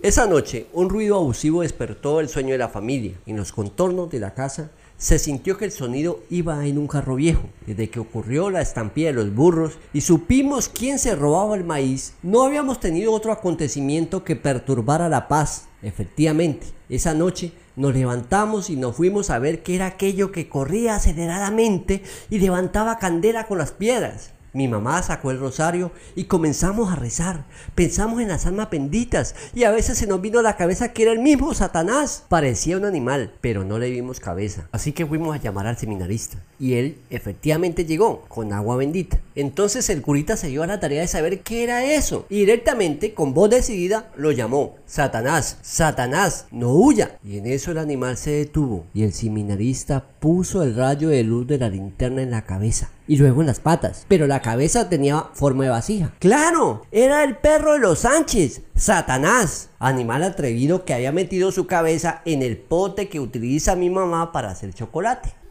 Esa noche, un ruido abusivo despertó el sueño de la familia. En los contornos de la casa se sintió que el sonido iba en un carro viejo. Desde que ocurrió la estampida de los burros y supimos quién se robaba el maíz, no habíamos tenido otro acontecimiento que perturbara la paz. Efectivamente, esa noche nos levantamos y nos fuimos a ver qué era aquello que corría aceleradamente y levantaba candela con las piedras. Mi mamá sacó el rosario y comenzamos a rezar. Pensamos en las almas benditas y a veces se nos vino a la cabeza que era el mismo Satanás. Parecía un animal, pero no le vimos cabeza. Así que fuimos a llamar al seminarista y él efectivamente llegó con agua bendita. Entonces el curita se dio a la tarea de saber qué era eso y directamente con voz decidida lo llamó. Satanás, Satanás, no huya. Y en eso el animal se detuvo y el seminarista puso el rayo de luz de la linterna en la cabeza y luego en las patas, pero la cabeza tenía forma de vasija. ¡Claro! Era el perro de los Sánchez, Satanás, animal atrevido que había metido su cabeza en el pote que utiliza mi mamá para hacer chocolate.